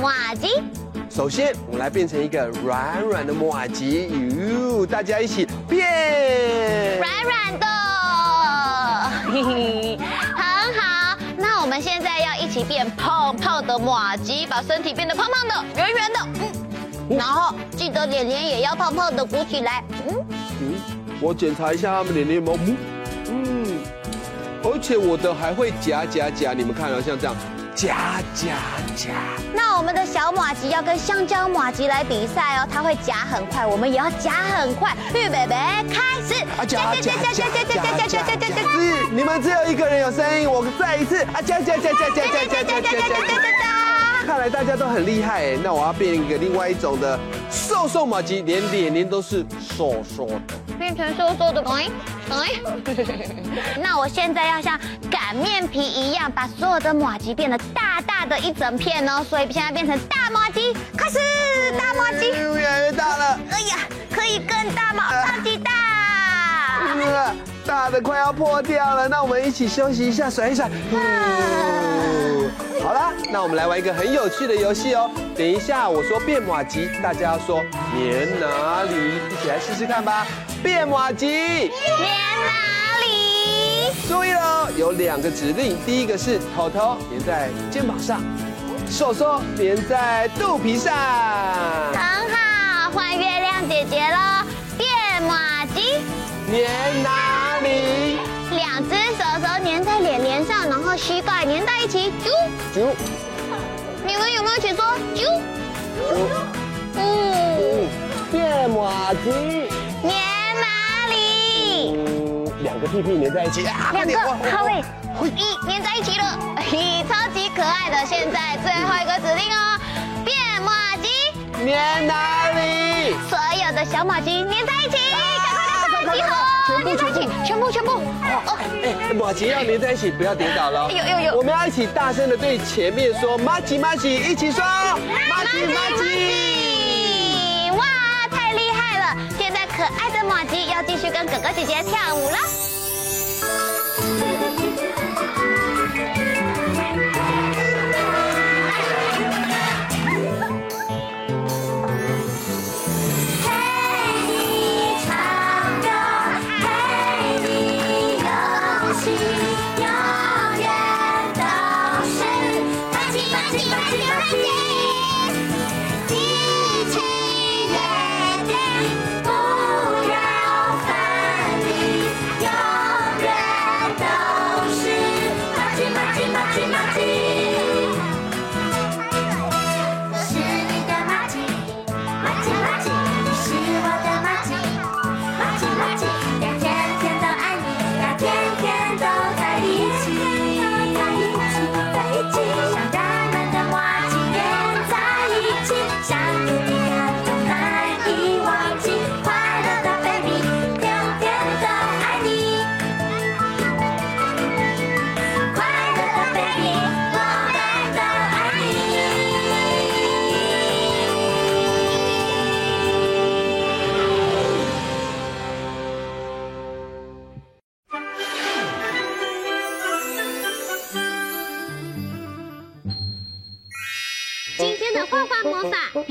麻糬，首先我们来变成一个软软的麻糬，哟，大家一起变，软软的，嘿嘿，很好。那我们现在要一起变胖胖的麻糬，把身体变得胖胖的、圆圆的，嗯，然后记得脸脸也要胖胖的鼓起来，嗯。嗯，我检查一下他们脸脸吗？嗯，而且我的还会夹夹夹，你们看啊，像这样。夹夹夹！那我们的小马吉要跟香蕉马吉来比赛哦，它会夹很快，我们也要夹很快。预备备，开始！啊夹夹夹夹夹夹夹夹夹夹！是你们只有一个人有声音，我再一次啊夹夹夹夹夹夹夹夹夹夹！看来大家都很厉害哎，那我要变一个另外一种的瘦瘦马吉，连脸脸都是瘦瘦的。变成瘦瘦的，哎哎，那我现在要像擀面皮一样，把所有的马吉变得大大的一整片哦，所以现在变成大马吉，开始大马吉，越来越大了，哎呀，可以更大吗？超级大，呃，大的快要破掉了，那我们一起休息一下，甩一甩。好啦，那我们来玩一个很有趣的游戏哦。等一下我说变马吉，大家要说粘哪里，一起来试试看吧。变马吉，粘哪里？注意喽，有两个指令，第一个是头头粘在肩膀上，手手粘在肚皮上。很好，换月亮姐姐喽。变马吉，粘哪里？膝盖粘在一起，啾啾。你们有没有一起说啾？啾。嗯，变麻糬，粘。嗯，两个屁屁粘在一起，两个，好嘞，一粘在一起了，嘿，超级可爱的。现在最后一个指令哦，变麻糬，粘哪里？所有的小麻糬粘在一起，赶快快快，集合，粘在一起，全部全部。哦，哎，马吉要连在一起，不要跌倒了。有有有，我们要一起大声的对前面说，马吉马吉，一起说，马吉马吉！哇，太厉害了！现在。可爱的马吉要继续跟哥哥姐姐跳舞了。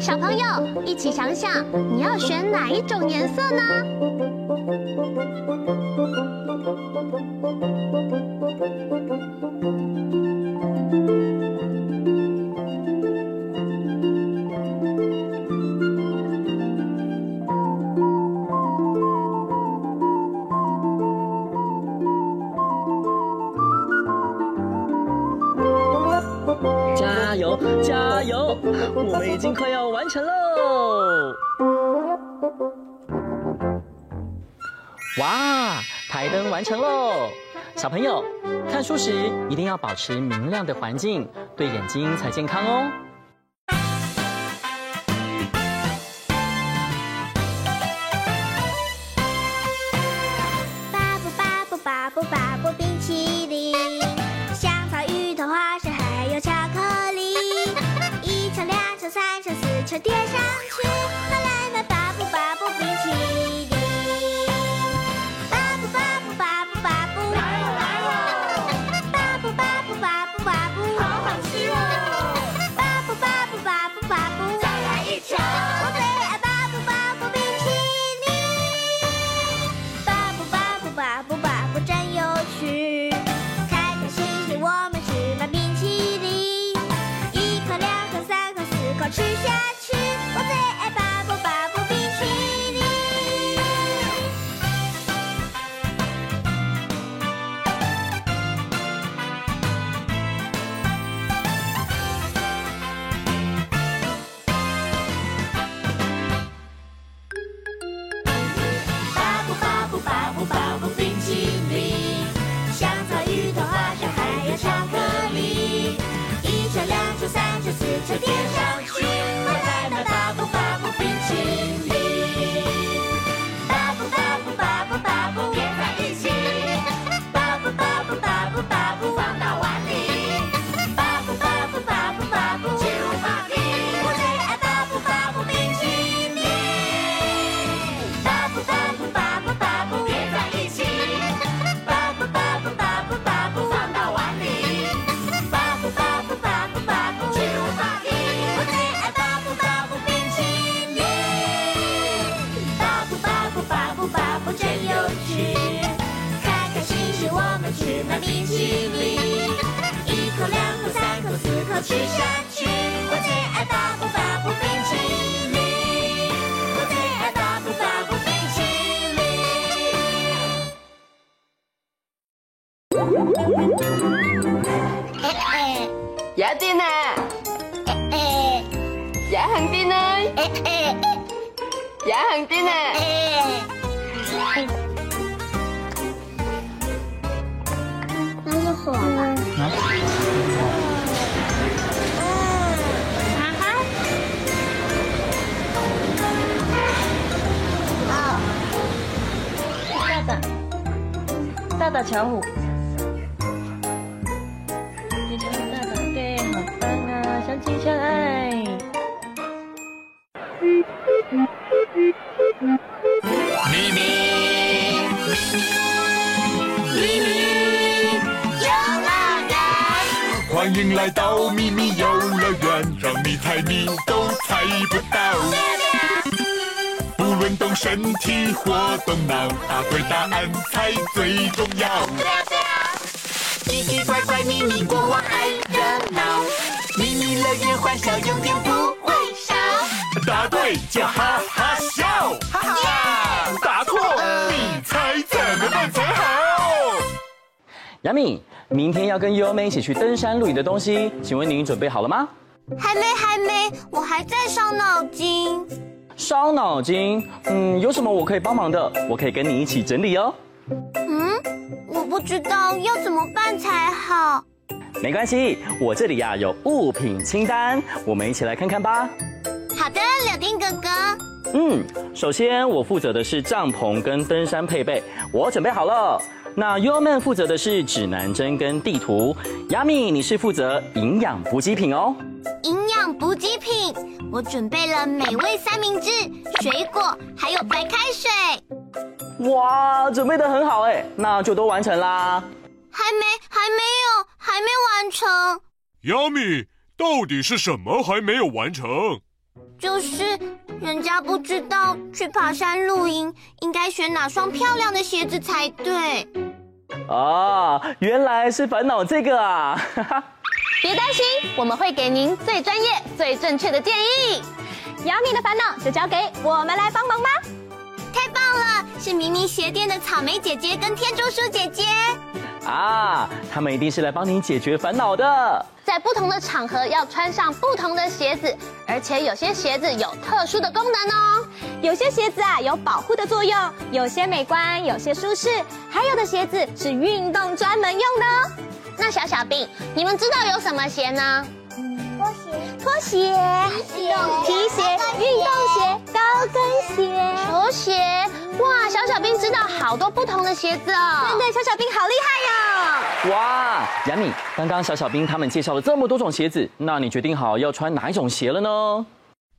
小朋友一起想想你要选哪一种颜色呢？加油我们已经快要完成喽。哇台灯完成喽。小朋友看书时一定要保持明亮的环境对眼睛才健康哦。Sunshine. 大巧虎小笑永不会少。答对就哈哈笑，哈哈。答错你猜怎么办才好？杨米，明天要跟优美一起去登山露营的东西，请问您准备好了吗？还没，还没，我还在烧脑筋。烧脑筋，嗯，有什么我可以帮忙的？我可以跟你一起整理哦。嗯，我不知道要怎么办才好。没关系我这里呀有物品清单我们一起来看看吧。好的柳丁哥哥。嗯首先我负责的是帐篷跟登山配备我准备好了。那 u m a n 负责的是指南针跟地图。Yamy 你是负责营养补给品哦。营养补给品我准备了美味三明治水果还有白开水。哇准备的很好诶那就都完成啦。还没还没有。还没完成。Yami，到底是什么还没有完成？就是人家不知道去爬山露营应该选哪双漂亮的鞋子才对。啊，原来是烦恼这个啊！别担心，我们会给您最专业、最正确的建议。Yami 的烦恼就交给我们来帮忙吧。太棒了，是迷你鞋店的草莓姐姐跟天竺鼠姐姐。啊，他们一定是来帮你解决烦恼的。在不同的场合要穿上不同的鞋子，而且有些鞋子有特殊的功能哦。有些鞋子啊有保护的作用，有些美观，有些舒适，还有的鞋子是运动专门用的哦。那小小兵，你们知道有什么鞋呢？拖鞋、拖鞋、皮鞋、皮鞋、运动鞋、高跟鞋、球鞋。哇，小小兵知道好多不同的鞋子哦。对对，小小兵好厉害哟。哇，杨米，刚刚小小兵他们介绍了这么多种鞋子，那你决定好要穿哪一种鞋了呢？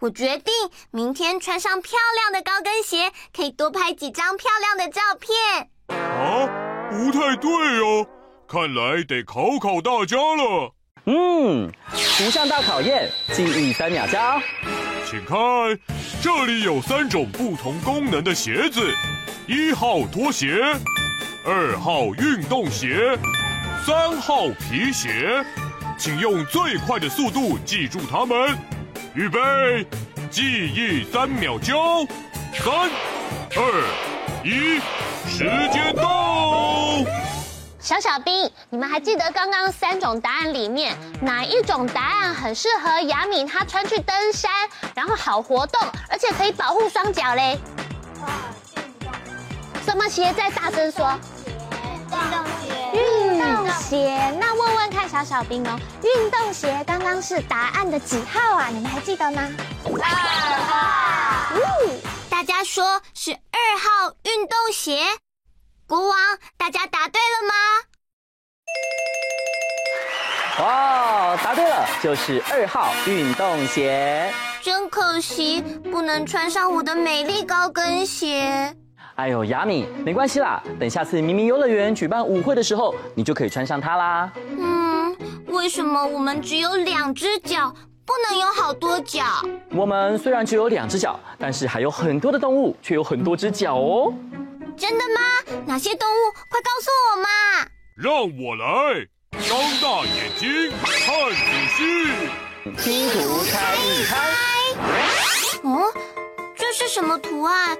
我决定明天穿上漂亮的高跟鞋，可以多拍几张漂亮的照片。啊，不太对哦，看来得考考大家了。嗯，图像大考验，记忆三秒加。请看，这里有三种不同功能的鞋子：一号拖鞋，二号运动鞋，三号皮鞋。请用最快的速度记住它们。预备，记忆三秒交。三、二、一，时间到。小小兵，你们还记得刚刚三种答案里面哪一种答案很适合雅敏她穿去登山，然后好活动，而且可以保护双脚嘞？什么鞋？再大声说。运动鞋。运动鞋。那问问看小小兵哦，运动鞋刚刚是答案的几号啊？你们还记得吗？二号。嗯，大家说是二号运动鞋。国王，大家答对了吗？哇，答对了，就是二号运动鞋。真可惜，不能穿上我的美丽高跟鞋。哎呦，雅米，没关系啦，等下次明明游乐园举办舞会的时候，你就可以穿上它啦。嗯，为什么我们只有两只脚，不能有好多脚？我们虽然只有两只脚，但是还有很多的动物，却有很多只脚哦。真的吗？哪些动物？快告诉我嘛！让我来，张大眼睛看仔细，拼图猜一猜。哦，这是什么图案？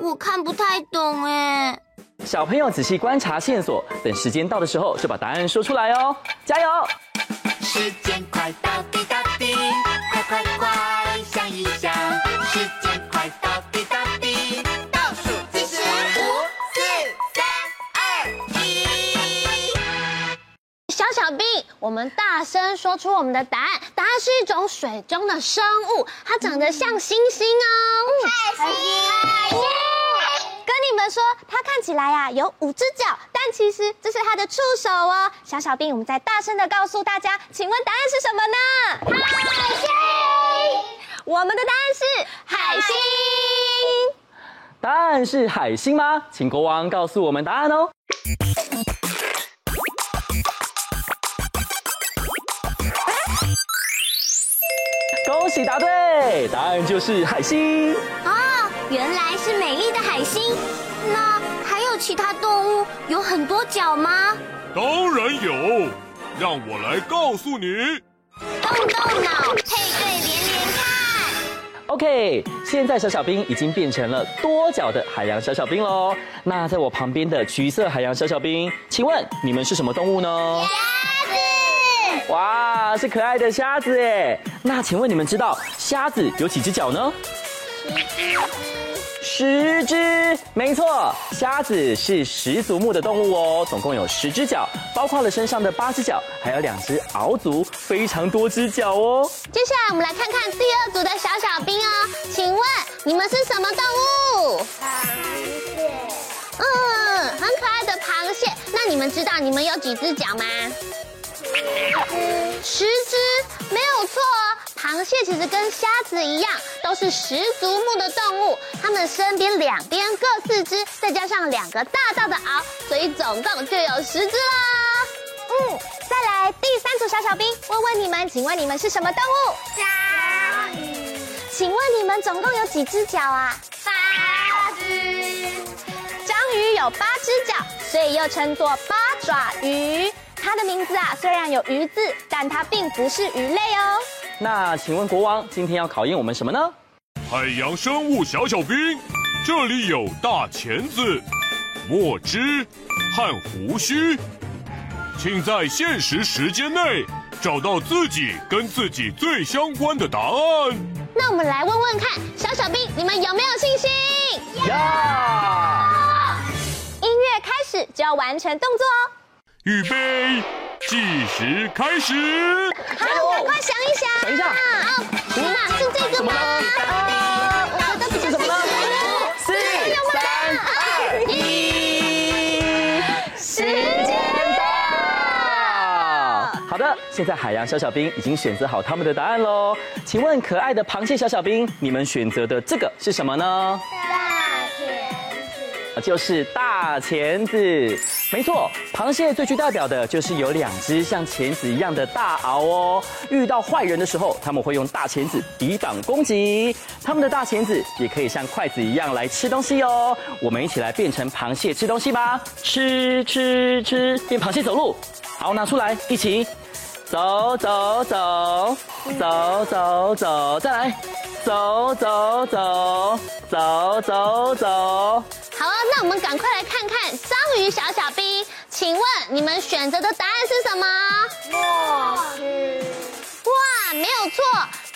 我看不太懂哎。小朋友仔细观察线索，等时间到的时候就把答案说出来哦。加油！时间快到滴答滴，快快快我们大声说出我们的答案。答案是一种水中的生物，它长得像星星哦。海星，海星。跟你们说，它看起来呀有五只脚，但其实这是它的触手哦。小小兵，我们再大声的告诉大家，请问答案是什么呢？海星。我们的答案是海星。答案是海星吗？请国王告诉我们答案哦。恭喜答对，答案就是海星。哦，原来是美丽的海星。那还有其他动物有很多脚吗？当然有，让我来告诉你。动动脑，配对连连看。OK，现在小小兵已经变成了多脚的海洋小小兵喽。那在我旁边的橘色海洋小小兵，请问你们是什么动物呢？哇，是可爱的虾子耶！那请问你们知道虾子有几只脚呢？十只。十只，没错，虾子是十足目的动物哦，总共有十只脚，包括了身上的八只脚，还有两只螯足，非常多只脚哦。接下来我们来看看第二组的小小兵哦，请问你们是什么动物？螃蟹。嗯，很可爱的螃蟹。那你们知道你们有几只脚吗？十只，没有错哦。螃蟹其实跟虾子一样，都是十足目的动物。它们身边两边各四只，再加上两个大大的螯，所以总共就有十只啦。嗯，再来第三组小小兵，问问你们，请问你们是什么动物？章鱼。请问你们总共有几只脚啊？八只。章鱼有八只脚，所以又称作八爪鱼。它的名字啊，虽然有鱼字，但它并不是鱼类哦。那请问国王，今天要考验我们什么呢？海洋生物小小兵，这里有大钳子、墨汁和胡须，请在限时时间内找到自己跟自己最相关的答案。那我们来问问看，小小兵，你们有没有信心？有。音乐开始就要完成动作哦。预备，计时开始。好，赶快想一想。等一下。是这个吗？啊，我觉得比较什么呢？四、三、二、一，时间到。好的，现在海洋小小兵已经选择好他们的答案喽。请问可爱的螃蟹小小兵，你们选择的这个是什么呢？大钳子就是大钳子，没错，螃蟹最具代表的就是有两只像钳子一样的大螯哦。遇到坏人的时候，他们会用大钳子抵挡攻击。他们的大钳子也可以像筷子一样来吃东西哦。我们一起来变成螃蟹吃东西吧，吃吃吃，变螃蟹走路。好，拿出来，一起走走走走走走，再来走走走走走走。好了，那我们赶快来看看章鱼小小兵，请问你们选择的答案是什么？墨汁。哇，没有错，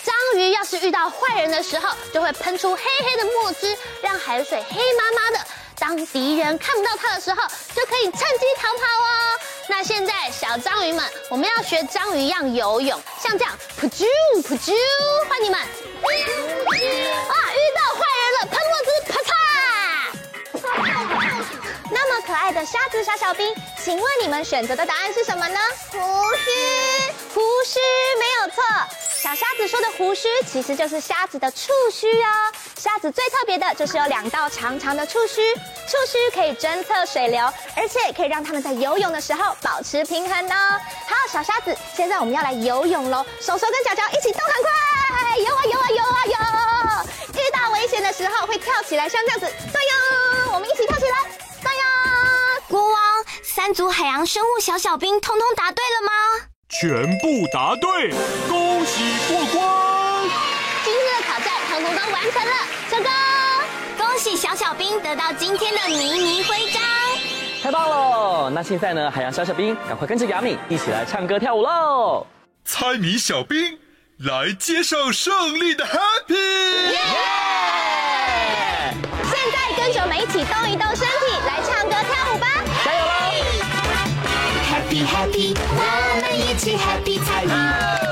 章鱼要是遇到坏人的时候，就会喷出黑黑的墨汁，让海水黑麻麻的。当敌人看不到它的时候，就可以趁机逃跑哦。那现在小章鱼们，我们要学章鱼一样游泳，像这样，噗啾噗啾，换你们。哇，那么可爱的虾子小小兵，请问你们选择的答案是什么呢？胡须，胡须没有错。小虾子说的胡须其实就是虾子的触须哦。虾子最特别的就是有两道长长的触须，触须可以侦测水流，而且可以让他们在游泳的时候保持平衡哦。好，小虾子，现在我们要来游泳喽，手手跟脚脚一起动，很快，游啊游啊游啊游。遇到危险的时候会跳起来，像这样子，对哟，我们一起跳起来，三组海洋生物小小兵通通答对了吗？全部答对，恭喜过关！今天的挑战通通都完成了，成功！恭喜小小兵得到今天的迷你徽章，太棒了！那现在呢，海洋小小兵，赶快跟着雅米一起来唱歌跳舞喽！猜谜小兵来接受胜利的 Happy！耶！！Happy 我们一起 Happy 参与，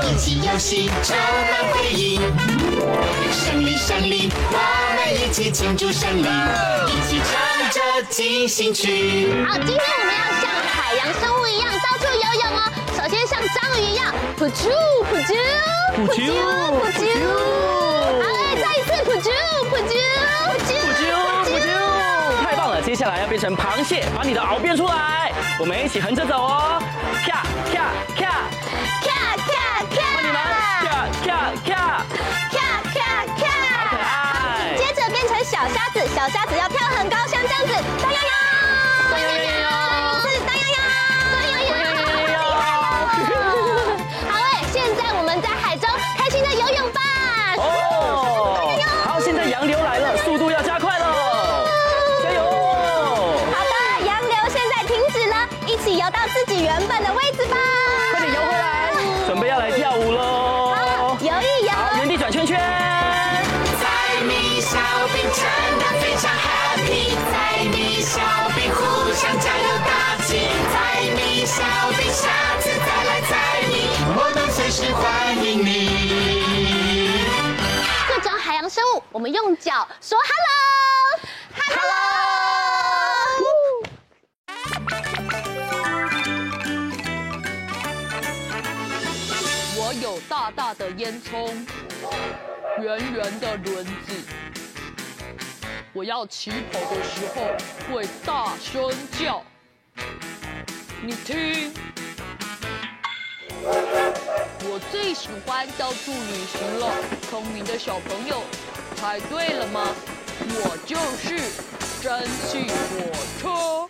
一起游戏充满回忆。胜利胜利，我们一起庆祝胜利，一起唱着进行曲。好，今天我们要像海洋生物一样到处游泳哦。首先像章鱼一样，噗啾噗啾噗啾噗啾。好嘞，再一次噗啾噗啾噗啾噗啾。接下来要变成螃蟹，把你的螯变出来。我们一起横着走哦，咔咔咔咔咔咔。换你们，咔咔咔咔咔咔。好可爱。接着变成小虾子，小虾子要跳很高，像这样子，大呀呀，大呀呀，生物，我们用脚说 hello，hello。我有大大的烟囱，圆圆的轮子。我要起跑的时候会大声叫，你听。我最喜欢到处旅行了聪明的小朋友猜对了吗？我就是蒸汽火车。